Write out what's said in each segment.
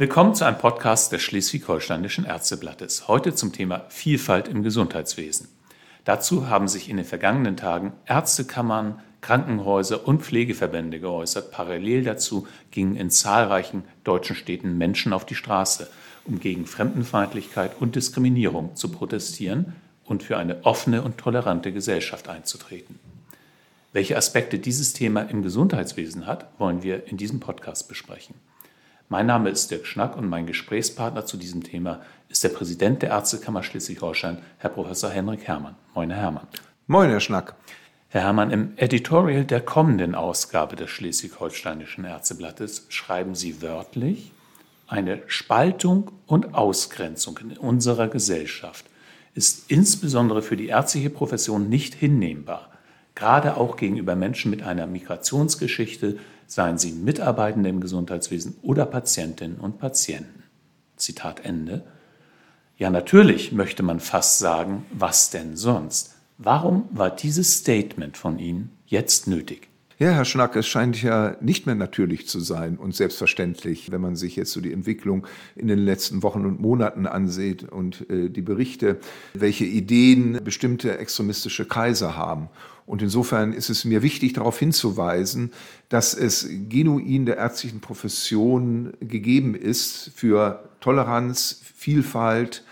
Willkommen zu einem Podcast des Schleswig-Holsteinischen Ärzteblattes. Heute zum Thema Vielfalt im Gesundheitswesen. Dazu haben sich in den vergangenen Tagen Ärztekammern, Krankenhäuser und Pflegeverbände geäußert. Parallel dazu gingen in zahlreichen deutschen Städten Menschen auf die Straße, um gegen Fremdenfeindlichkeit und Diskriminierung zu protestieren und für eine offene und tolerante Gesellschaft einzutreten. Welche Aspekte dieses Thema im Gesundheitswesen hat, wollen wir in diesem Podcast besprechen. Mein Name ist Dirk Schnack und mein Gesprächspartner zu diesem Thema ist der Präsident der Ärztekammer Schleswig-Holstein, Herr Professor Henrik Herrmann. Moin, Herr Herrmann. Moin, Herr Schnack. Herr Herrmann, im Editorial der kommenden Ausgabe des Schleswig-Holsteinischen Ärzteblattes schreiben Sie wörtlich, eine Spaltung und Ausgrenzung in unserer Gesellschaft ist insbesondere für die ärztliche Profession nicht hinnehmbar gerade auch gegenüber Menschen mit einer Migrationsgeschichte, seien sie Mitarbeitende im Gesundheitswesen oder Patientinnen und Patienten. Zitat Ende. Ja, natürlich möchte man fast sagen, was denn sonst? Warum war dieses Statement von Ihnen jetzt nötig? Ja, Herr Schnack, es scheint ja nicht mehr natürlich zu sein und selbstverständlich, wenn man sich jetzt so die Entwicklung in den letzten Wochen und Monaten ansieht und äh, die Berichte, welche Ideen bestimmte extremistische Kreise haben. Und insofern ist es mir wichtig, darauf hinzuweisen, dass es genuin der ärztlichen Profession gegeben ist, für Toleranz, Vielfalt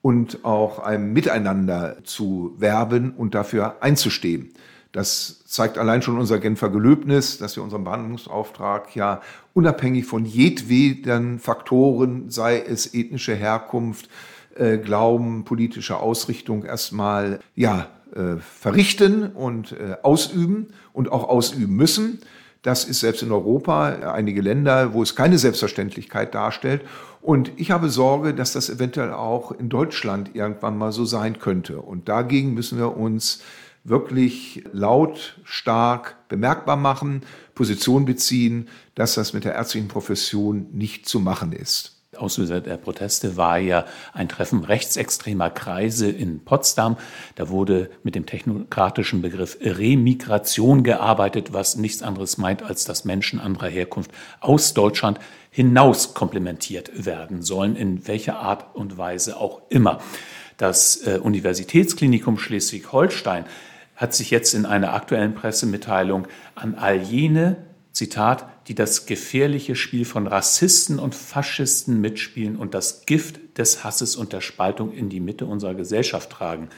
und auch ein Miteinander zu werben und dafür einzustehen. Das zeigt allein schon unser Genfer Gelöbnis, dass wir unseren Behandlungsauftrag ja unabhängig von jedweden Faktoren, sei es ethnische Herkunft, äh, Glauben, politische Ausrichtung, erstmal ja verrichten und äh, ausüben und auch ausüben müssen. Das ist selbst in Europa einige Länder, wo es keine Selbstverständlichkeit darstellt. Und ich habe Sorge, dass das eventuell auch in Deutschland irgendwann mal so sein könnte. Und dagegen müssen wir uns wirklich laut, stark bemerkbar machen, Position beziehen, dass das mit der ärztlichen Profession nicht zu machen ist. Auslöser der Proteste war ja ein Treffen rechtsextremer Kreise in Potsdam. Da wurde mit dem technokratischen Begriff Remigration gearbeitet, was nichts anderes meint, als dass Menschen anderer Herkunft aus Deutschland hinaus komplementiert werden sollen, in welcher Art und Weise auch immer. Das äh, Universitätsklinikum Schleswig-Holstein hat sich jetzt in einer aktuellen Pressemitteilung an all jene, Zitat, die das gefährliche Spiel von Rassisten und Faschisten mitspielen und das Gift des Hasses und der Spaltung in die Mitte unserer Gesellschaft tragen,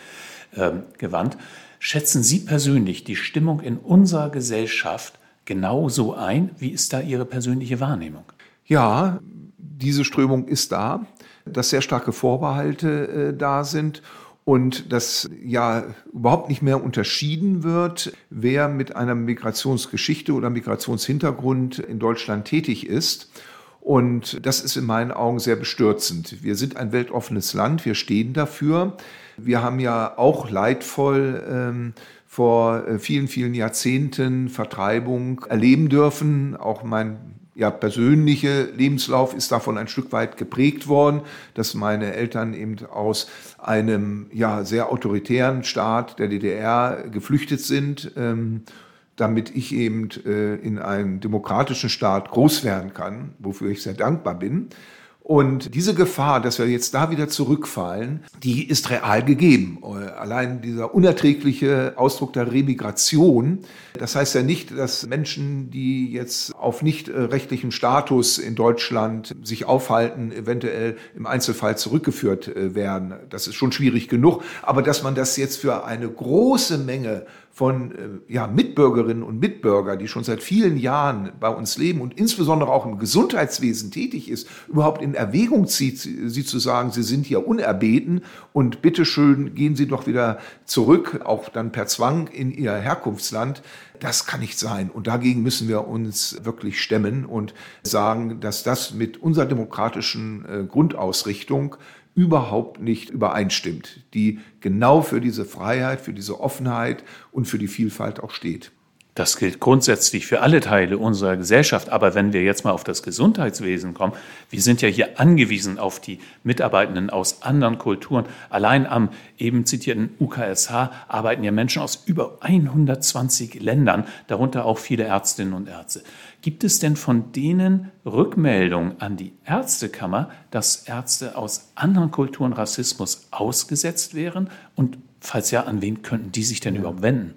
äh, gewandt. Schätzen Sie persönlich die Stimmung in unserer Gesellschaft genauso ein? Wie ist da Ihre persönliche Wahrnehmung? Ja, diese Strömung ist da, dass sehr starke Vorbehalte äh, da sind und dass ja überhaupt nicht mehr unterschieden wird, wer mit einer Migrationsgeschichte oder Migrationshintergrund in Deutschland tätig ist. Und das ist in meinen Augen sehr bestürzend. Wir sind ein weltoffenes Land, wir stehen dafür. Wir haben ja auch leidvoll ähm, vor äh, vielen, vielen Jahrzehnten Vertreibung erleben dürfen. Auch mein ja, persönliche Lebenslauf ist davon ein Stück weit geprägt worden, dass meine Eltern eben aus einem ja, sehr autoritären Staat der DDR geflüchtet sind, ähm, damit ich eben äh, in einem demokratischen Staat groß werden kann, wofür ich sehr dankbar bin. Und diese Gefahr, dass wir jetzt da wieder zurückfallen, die ist real gegeben. Allein dieser unerträgliche Ausdruck der Remigration, das heißt ja nicht, dass Menschen, die jetzt auf nicht rechtlichen Status in Deutschland sich aufhalten, eventuell im Einzelfall zurückgeführt äh, werden. Das ist schon schwierig genug. Aber dass man das jetzt für eine große Menge von äh, ja, Mitbürgerinnen und Mitbürgern, die schon seit vielen Jahren bei uns leben und insbesondere auch im Gesundheitswesen tätig ist, überhaupt in Erwägung zieht, sie zu sagen, sie sind hier unerbeten und bitteschön gehen sie doch wieder zurück, auch dann per Zwang in ihr Herkunftsland. Das kann nicht sein. Und dagegen müssen wir uns wirklich stemmen und sagen, dass das mit unserer demokratischen äh, Grundausrichtung überhaupt nicht übereinstimmt, die genau für diese Freiheit, für diese Offenheit und für die Vielfalt auch steht. Das gilt grundsätzlich für alle Teile unserer Gesellschaft. Aber wenn wir jetzt mal auf das Gesundheitswesen kommen, wir sind ja hier angewiesen auf die Mitarbeitenden aus anderen Kulturen. Allein am eben zitierten UKSH arbeiten ja Menschen aus über 120 Ländern, darunter auch viele Ärztinnen und Ärzte. Gibt es denn von denen Rückmeldungen an die Ärztekammer, dass Ärzte aus anderen Kulturen Rassismus ausgesetzt wären? Und falls ja, an wen könnten die sich denn überhaupt wenden?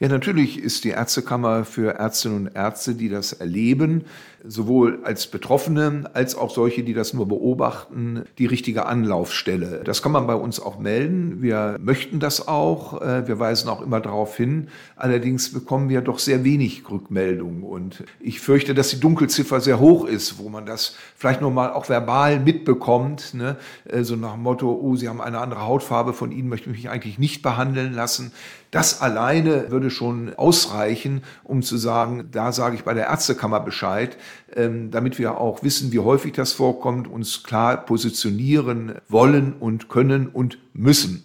Ja, natürlich ist die Ärztekammer für Ärztinnen und Ärzte, die das erleben, sowohl als Betroffene als auch solche, die das nur beobachten, die richtige Anlaufstelle. Das kann man bei uns auch melden. Wir möchten das auch. Äh, wir weisen auch immer darauf hin. Allerdings bekommen wir doch sehr wenig Rückmeldungen. Und ich fürchte, dass die Dunkelziffer sehr hoch ist, wo man das vielleicht nur mal auch verbal mitbekommt. Ne? Äh, so nach dem Motto, oh, Sie haben eine andere Hautfarbe, von Ihnen möchte ich mich eigentlich nicht behandeln lassen. Das alleine würde schon ausreichen, um zu sagen, da sage ich bei der Ärztekammer Bescheid, ähm, damit wir auch wissen, wie häufig das vorkommt, uns klar positionieren wollen und können und müssen.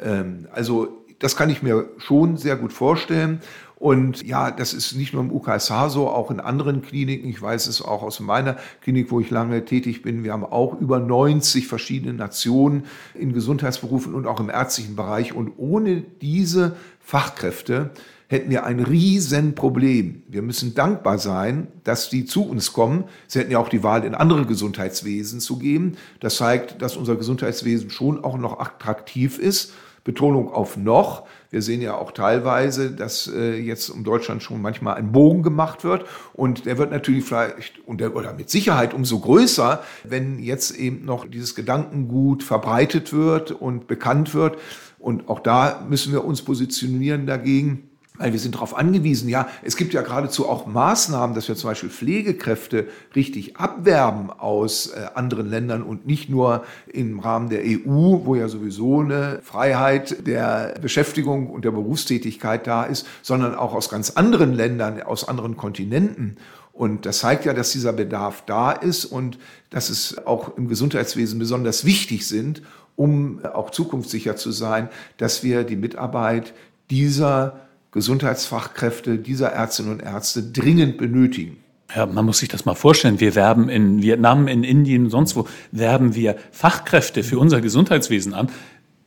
Ähm, also das kann ich mir schon sehr gut vorstellen. Und ja, das ist nicht nur im UKSH so, auch in anderen Kliniken. Ich weiß es auch aus meiner Klinik, wo ich lange tätig bin. Wir haben auch über 90 verschiedene Nationen in Gesundheitsberufen und auch im ärztlichen Bereich. Und ohne diese Fachkräfte hätten wir ein Riesenproblem. Wir müssen dankbar sein, dass die zu uns kommen. Sie hätten ja auch die Wahl, in andere Gesundheitswesen zu gehen. Das zeigt, dass unser Gesundheitswesen schon auch noch attraktiv ist. Betonung auf noch. Wir sehen ja auch teilweise, dass äh, jetzt um Deutschland schon manchmal ein Bogen gemacht wird. Und der wird natürlich vielleicht, der, oder mit Sicherheit umso größer, wenn jetzt eben noch dieses Gedankengut verbreitet wird und bekannt wird. Und auch da müssen wir uns positionieren dagegen weil wir sind darauf angewiesen. Ja, es gibt ja geradezu auch Maßnahmen, dass wir zum Beispiel Pflegekräfte richtig abwerben aus äh, anderen Ländern und nicht nur im Rahmen der EU, wo ja sowieso eine Freiheit der Beschäftigung und der Berufstätigkeit da ist, sondern auch aus ganz anderen Ländern, aus anderen Kontinenten. Und das zeigt ja, dass dieser Bedarf da ist und dass es auch im Gesundheitswesen besonders wichtig sind, um auch zukunftssicher zu sein, dass wir die Mitarbeit dieser Gesundheitsfachkräfte dieser Ärztinnen und Ärzte dringend benötigen. Ja, man muss sich das mal vorstellen. Wir werben in Vietnam, in Indien, sonst wo, werben wir Fachkräfte für unser Gesundheitswesen an.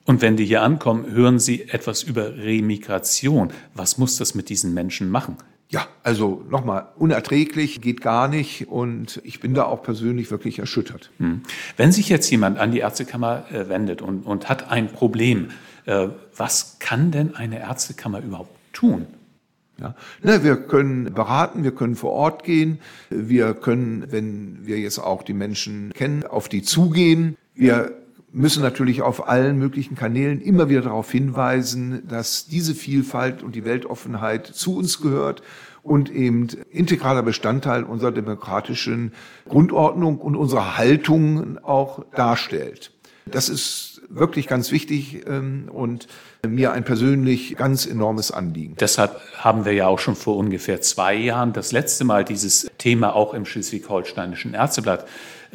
Und wenn die hier ankommen, hören sie etwas über Remigration. Was muss das mit diesen Menschen machen? Ja, also nochmal, unerträglich, geht gar nicht und ich bin da auch persönlich wirklich erschüttert. Hm. Wenn sich jetzt jemand an die Ärztekammer äh, wendet und, und hat ein Problem, äh, was kann denn eine Ärztekammer überhaupt tun. Ja. Ne, wir können beraten, wir können vor Ort gehen, wir können, wenn wir jetzt auch die Menschen kennen, auf die zugehen. Wir müssen natürlich auf allen möglichen Kanälen immer wieder darauf hinweisen, dass diese Vielfalt und die Weltoffenheit zu uns gehört und eben integraler Bestandteil unserer demokratischen Grundordnung und unserer Haltung auch darstellt. Das ist wirklich ganz wichtig ähm, und mir ein persönlich ganz enormes Anliegen. Deshalb haben wir ja auch schon vor ungefähr zwei Jahren das letzte Mal dieses Thema auch im Schleswig-Holsteinischen Ärzteblatt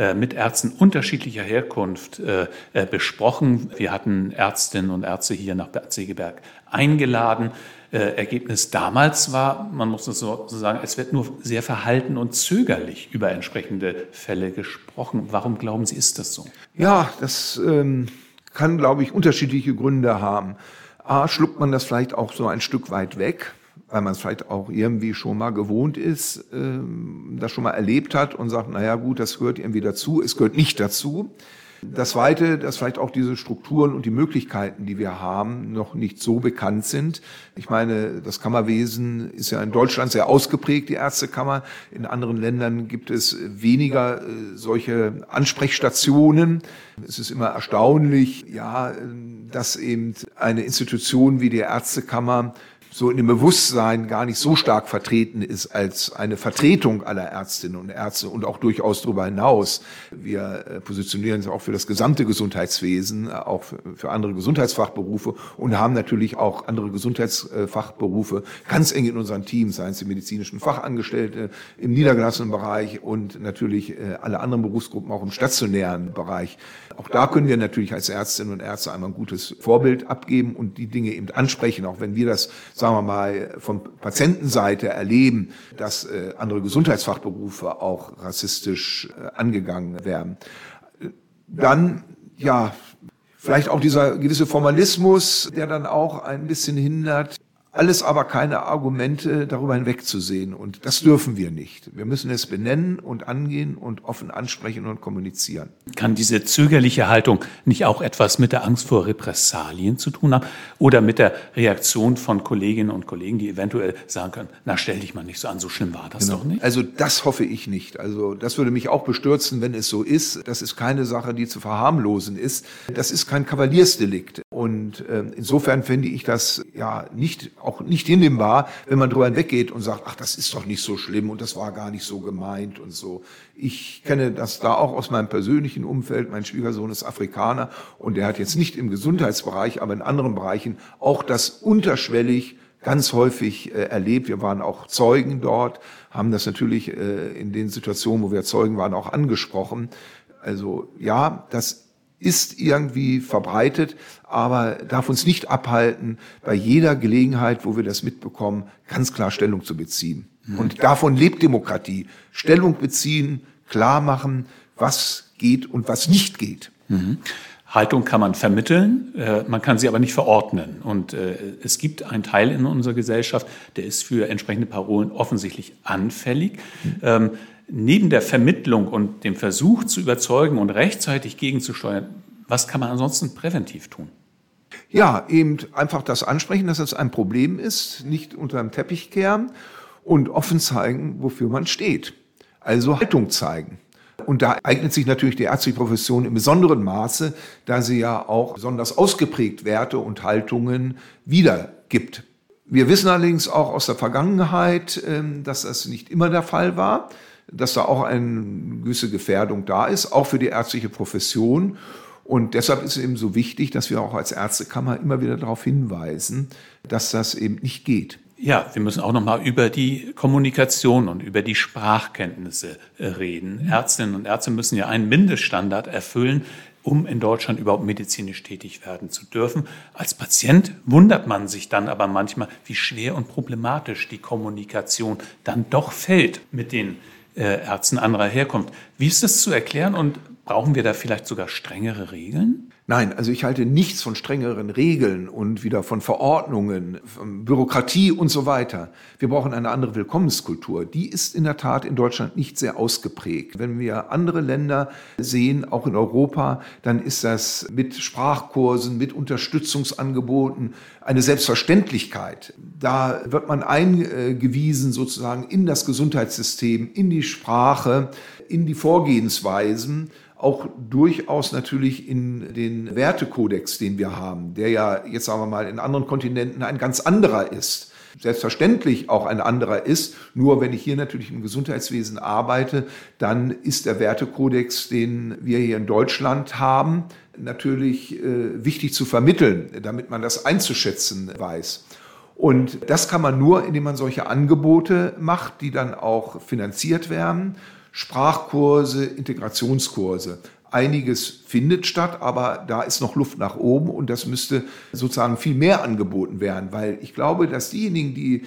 äh, mit Ärzten unterschiedlicher Herkunft äh, äh, besprochen. Wir hatten Ärztinnen und Ärzte hier nach Bad Segeberg eingeladen. Ergebnis damals war, man muss es so sagen, es wird nur sehr verhalten und zögerlich über entsprechende Fälle gesprochen. Warum glauben Sie, ist das so? Ja, das ähm, kann, glaube ich, unterschiedliche Gründe haben. A, schluckt man das vielleicht auch so ein Stück weit weg, weil man es vielleicht auch irgendwie schon mal gewohnt ist, ähm, das schon mal erlebt hat und sagt, naja gut, das gehört irgendwie dazu, es gehört nicht dazu. Das Zweite, dass vielleicht auch diese Strukturen und die Möglichkeiten, die wir haben, noch nicht so bekannt sind. Ich meine, das Kammerwesen ist ja in Deutschland sehr ausgeprägt, die Ärztekammer. In anderen Ländern gibt es weniger äh, solche Ansprechstationen. Es ist immer erstaunlich, ja, dass eben eine Institution wie die Ärztekammer so in dem Bewusstsein gar nicht so stark vertreten ist als eine Vertretung aller Ärztinnen und Ärzte und auch durchaus darüber hinaus. Wir äh, positionieren uns auch für das gesamte Gesundheitswesen, äh, auch für andere Gesundheitsfachberufe und haben natürlich auch andere Gesundheitsfachberufe ganz eng in unseren Teams, seien es die medizinischen Fachangestellte im niedergelassenen Bereich und natürlich äh, alle anderen Berufsgruppen auch im stationären Bereich. Auch da können wir natürlich als Ärztinnen und Ärzte einmal ein gutes Vorbild abgeben und die Dinge eben ansprechen, auch wenn wir das sagen wir mal, von Patientenseite erleben, dass äh, andere Gesundheitsfachberufe auch rassistisch äh, angegangen werden. Dann, ja, vielleicht auch dieser gewisse Formalismus, der dann auch ein bisschen hindert, alles aber keine Argumente, darüber hinwegzusehen. Und das dürfen wir nicht. Wir müssen es benennen und angehen und offen ansprechen und kommunizieren. Kann diese zögerliche Haltung nicht auch etwas mit der Angst vor Repressalien zu tun haben oder mit der Reaktion von Kolleginnen und Kollegen, die eventuell sagen können, na stell dich mal nicht so an, so schlimm war das genau. doch nicht? Also das hoffe ich nicht. Also das würde mich auch bestürzen, wenn es so ist. Das ist keine Sache, die zu verharmlosen ist. Das ist kein Kavaliersdelikt. Und äh, insofern finde ich das ja nicht auch nicht hinnehmbar, wenn man drüber hinweggeht und sagt, ach, das ist doch nicht so schlimm und das war gar nicht so gemeint und so. Ich kenne das da auch aus meinem persönlichen Umfeld. Mein Schwiegersohn ist Afrikaner und der hat jetzt nicht im Gesundheitsbereich, aber in anderen Bereichen auch das unterschwellig ganz häufig äh, erlebt. Wir waren auch Zeugen dort, haben das natürlich äh, in den Situationen, wo wir Zeugen waren, auch angesprochen. Also ja, das ist irgendwie verbreitet, aber darf uns nicht abhalten, bei jeder Gelegenheit, wo wir das mitbekommen, ganz klar Stellung zu beziehen. Mhm. Und davon lebt Demokratie. Stellung beziehen, klar machen, was geht und was nicht geht. Mhm. Haltung kann man vermitteln, äh, man kann sie aber nicht verordnen. Und äh, es gibt einen Teil in unserer Gesellschaft, der ist für entsprechende Parolen offensichtlich anfällig. Mhm. Ähm, neben der Vermittlung und dem Versuch zu überzeugen und rechtzeitig gegenzusteuern, was kann man ansonsten präventiv tun? Ja, eben einfach das ansprechen, dass es ein Problem ist, nicht unter dem Teppich kehren und offen zeigen, wofür man steht. Also Haltung zeigen. Und da eignet sich natürlich die ärztliche Profession im besonderen Maße, da sie ja auch besonders ausgeprägt Werte und Haltungen wiedergibt. Wir wissen allerdings auch aus der Vergangenheit, ähm, dass das nicht immer der Fall war dass da auch eine gewisse Gefährdung da ist, auch für die ärztliche Profession. Und deshalb ist es eben so wichtig, dass wir auch als Ärztekammer immer wieder darauf hinweisen, dass das eben nicht geht. Ja, wir müssen auch noch mal über die Kommunikation und über die Sprachkenntnisse äh, reden. Ärztinnen und Ärzte müssen ja einen Mindeststandard erfüllen, um in Deutschland überhaupt medizinisch tätig werden zu dürfen. Als Patient wundert man sich dann aber manchmal, wie schwer und problematisch die Kommunikation dann doch fällt mit den Ärzten anderer herkommt. Wie ist das zu erklären und brauchen wir da vielleicht sogar strengere Regeln? Nein, also ich halte nichts von strengeren Regeln und wieder von Verordnungen, von Bürokratie und so weiter. Wir brauchen eine andere Willkommenskultur. Die ist in der Tat in Deutschland nicht sehr ausgeprägt. Wenn wir andere Länder sehen, auch in Europa, dann ist das mit Sprachkursen, mit Unterstützungsangeboten eine Selbstverständlichkeit. Da wird man eingewiesen sozusagen in das Gesundheitssystem, in die Sprache, in die Vorgehensweisen auch durchaus natürlich in den Wertekodex, den wir haben, der ja jetzt sagen wir mal in anderen Kontinenten ein ganz anderer ist. Selbstverständlich auch ein anderer ist. Nur wenn ich hier natürlich im Gesundheitswesen arbeite, dann ist der Wertekodex, den wir hier in Deutschland haben, natürlich äh, wichtig zu vermitteln, damit man das einzuschätzen weiß. Und das kann man nur, indem man solche Angebote macht, die dann auch finanziert werden Sprachkurse, Integrationskurse. Einiges findet statt, aber da ist noch Luft nach oben und das müsste sozusagen viel mehr angeboten werden, weil ich glaube, dass diejenigen, die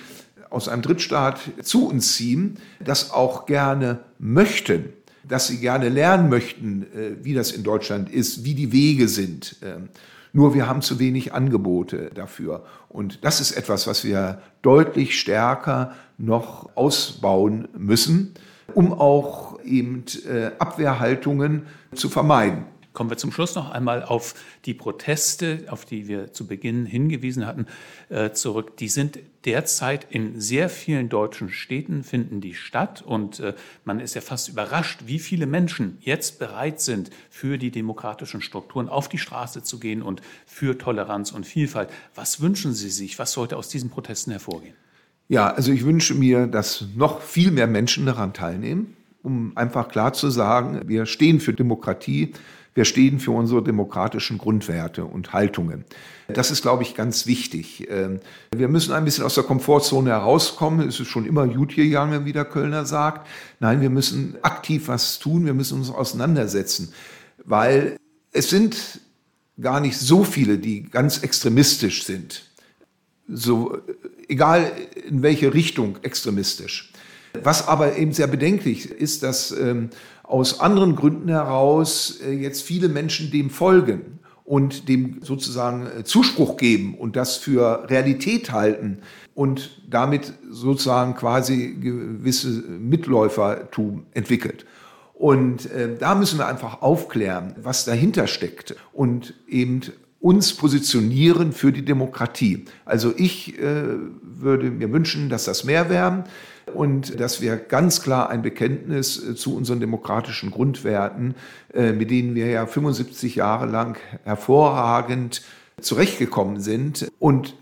aus einem Drittstaat zu uns ziehen, das auch gerne möchten, dass sie gerne lernen möchten, äh, wie das in Deutschland ist, wie die Wege sind. Ähm, nur wir haben zu wenig Angebote dafür. Und das ist etwas, was wir deutlich stärker noch ausbauen müssen um auch eben äh, Abwehrhaltungen zu vermeiden. Kommen wir zum Schluss noch einmal auf die Proteste, auf die wir zu Beginn hingewiesen hatten, äh, zurück. Die sind derzeit in sehr vielen deutschen Städten, finden die statt. Und äh, man ist ja fast überrascht, wie viele Menschen jetzt bereit sind, für die demokratischen Strukturen auf die Straße zu gehen und für Toleranz und Vielfalt. Was wünschen Sie sich? Was sollte aus diesen Protesten hervorgehen? Ja, also ich wünsche mir, dass noch viel mehr Menschen daran teilnehmen, um einfach klar zu sagen, wir stehen für Demokratie, wir stehen für unsere demokratischen Grundwerte und Haltungen. Das ist, glaube ich, ganz wichtig. Ähm, wir müssen ein bisschen aus der Komfortzone herauskommen. Es ist schon immer gut gegangen, wie der Kölner sagt. Nein, wir müssen aktiv was tun. Wir müssen uns auseinandersetzen, weil es sind gar nicht so viele, die ganz extremistisch sind. So egal in welche Richtung extremistisch. Was aber eben sehr bedenklich ist, dass ähm, aus anderen Gründen heraus äh, jetzt viele Menschen dem folgen und dem sozusagen äh, Zuspruch geben und das für Realität halten und damit sozusagen quasi gewisse Mitläufertum entwickelt. Und äh, da müssen wir einfach aufklären, was dahinter steckt und eben uns positionieren für die Demokratie. Also ich äh, würde mir wünschen, dass das mehr wären und dass wir ganz klar ein Bekenntnis äh, zu unseren demokratischen Grundwerten, äh, mit denen wir ja 75 Jahre lang hervorragend zurechtgekommen sind und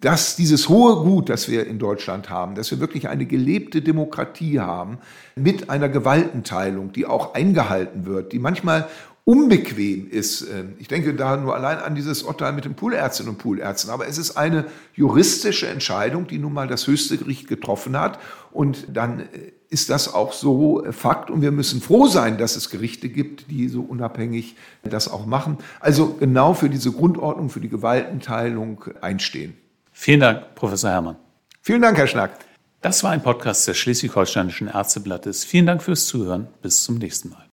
dass dieses hohe Gut, das wir in Deutschland haben, dass wir wirklich eine gelebte Demokratie haben mit einer Gewaltenteilung, die auch eingehalten wird, die manchmal unbequem ist. Ähm, ich denke da nur allein an dieses Urteil mit den Poolärztinnen und Poolärzten. Aber es ist eine juristische Entscheidung, die nun mal das höchste Gericht getroffen hat. Und dann äh, ist das auch so äh, Fakt. Und wir müssen froh sein, dass es Gerichte gibt, die so unabhängig das auch machen. Also genau für diese Grundordnung, für die Gewaltenteilung einstehen. Vielen Dank, Professor Herrmann. Vielen Dank, Herr Schnack. Das war ein Podcast des Schleswig-Holsteinischen Ärzteblattes. Vielen Dank fürs Zuhören. Bis zum nächsten Mal.